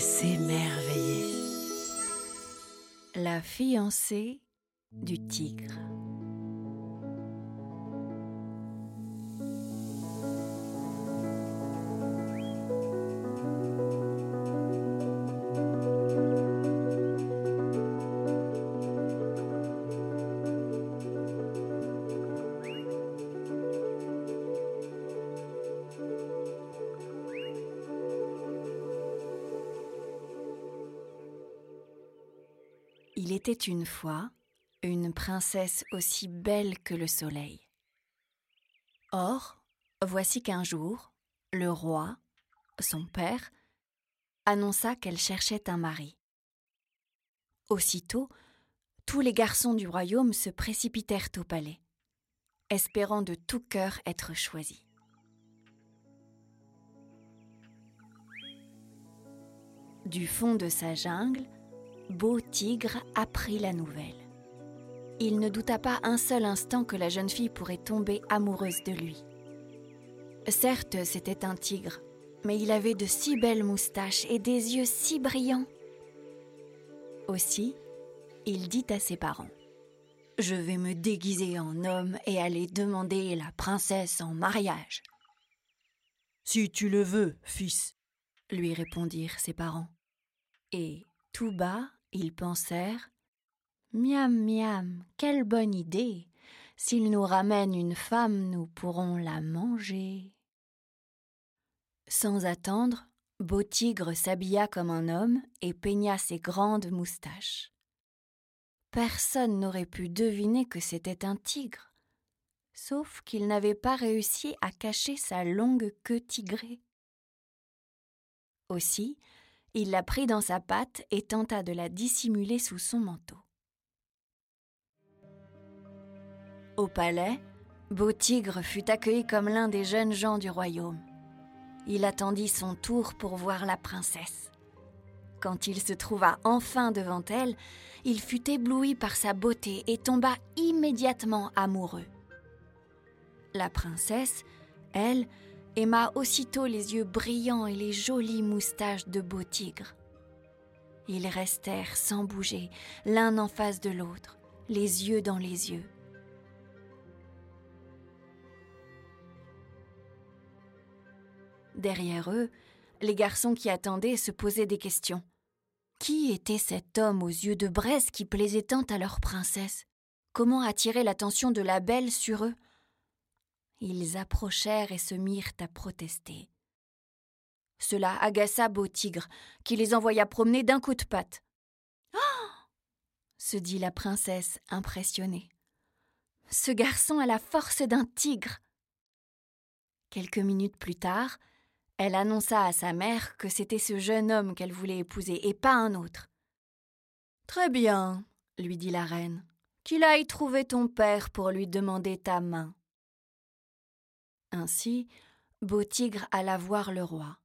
s'émerveiller. La fiancée du tigre. Il était une fois une princesse aussi belle que le soleil. Or, voici qu'un jour, le roi, son père, annonça qu'elle cherchait un mari. Aussitôt, tous les garçons du royaume se précipitèrent au palais, espérant de tout cœur être choisis. Du fond de sa jungle, Beau Tigre apprit la nouvelle. Il ne douta pas un seul instant que la jeune fille pourrait tomber amoureuse de lui. Certes, c'était un tigre, mais il avait de si belles moustaches et des yeux si brillants. Aussi, il dit à ses parents Je vais me déguiser en homme et aller demander la princesse en mariage. Si tu le veux, fils, lui répondirent ses parents. Et tout bas, ils pensèrent Miam, miam, quelle bonne idée. S'il nous ramène une femme, nous pourrons la manger. Sans attendre, Beau Tigre s'habilla comme un homme et peigna ses grandes moustaches. Personne n'aurait pu deviner que c'était un tigre, sauf qu'il n'avait pas réussi à cacher sa longue queue tigrée. Aussi, il la prit dans sa patte et tenta de la dissimuler sous son manteau. Au palais, Beau Tigre fut accueilli comme l'un des jeunes gens du royaume. Il attendit son tour pour voir la princesse. Quand il se trouva enfin devant elle, il fut ébloui par sa beauté et tomba immédiatement amoureux. La princesse, elle, aima aussitôt les yeux brillants et les jolies moustaches de Beau Tigre. Ils restèrent sans bouger, l'un en face de l'autre, les yeux dans les yeux. Derrière eux, les garçons qui attendaient se posaient des questions. Qui était cet homme aux yeux de braise qui plaisait tant à leur princesse? Comment attirer l'attention de la belle sur eux? Ils approchèrent et se mirent à protester. Cela agaça Beau Tigre, qui les envoya promener d'un coup de patte. Oh se dit la princesse, impressionnée. Ce garçon a la force d'un tigre. Quelques minutes plus tard, elle annonça à sa mère que c'était ce jeune homme qu'elle voulait épouser et pas un autre. Très bien, lui dit la reine, qu'il aille trouver ton père pour lui demander ta main. Ainsi, Beau Tigre alla voir le roi.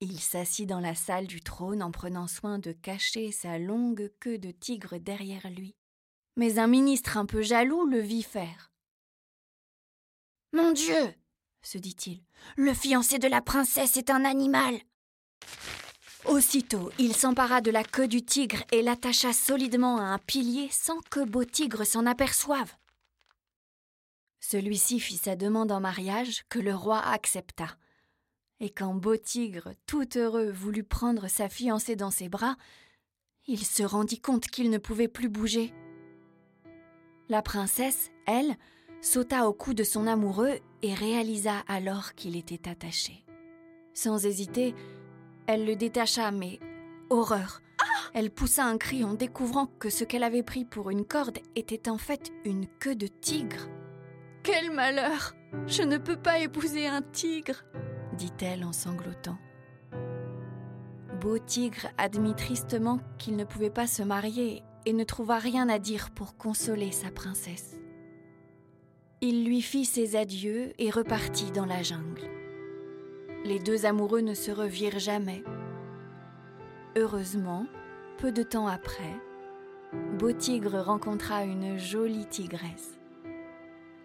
Il s'assit dans la salle du trône en prenant soin de cacher sa longue queue de tigre derrière lui. Mais un ministre un peu jaloux le vit faire. Mon Dieu se dit-il, le fiancé de la princesse est un animal. Aussitôt, il s'empara de la queue du tigre et l'attacha solidement à un pilier sans que Beau Tigre s'en aperçoive. Celui-ci fit sa demande en mariage que le roi accepta. Et quand Beau Tigre, tout heureux, voulut prendre sa fiancée dans ses bras, il se rendit compte qu'il ne pouvait plus bouger. La princesse, elle, sauta au cou de son amoureux et réalisa alors qu'il était attaché. Sans hésiter, elle le détacha, mais horreur Elle poussa un cri en découvrant que ce qu'elle avait pris pour une corde était en fait une queue de tigre. Quel malheur Je ne peux pas épouser un tigre dit-elle en sanglotant. Beau Tigre admit tristement qu'il ne pouvait pas se marier et ne trouva rien à dire pour consoler sa princesse. Il lui fit ses adieux et repartit dans la jungle. Les deux amoureux ne se revirent jamais. Heureusement, peu de temps après, Beau Tigre rencontra une jolie tigresse.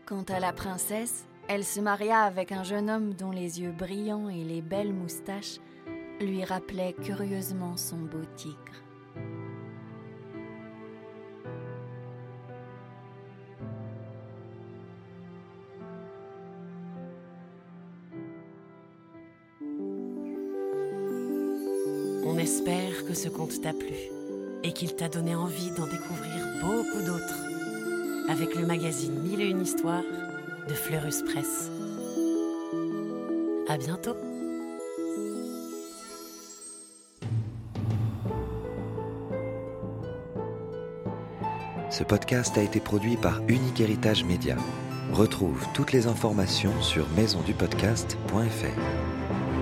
Quant à la princesse, elle se maria avec un jeune homme dont les yeux brillants et les belles moustaches lui rappelaient curieusement son beau tigre. On espère que ce conte t'a plu et qu'il t'a donné envie d'en découvrir beaucoup d'autres avec le magazine Mille et une histoires de Fleurus Press. À bientôt! Ce podcast a été produit par Unique Héritage Média. Retrouve toutes les informations sur maisondupodcast.fr.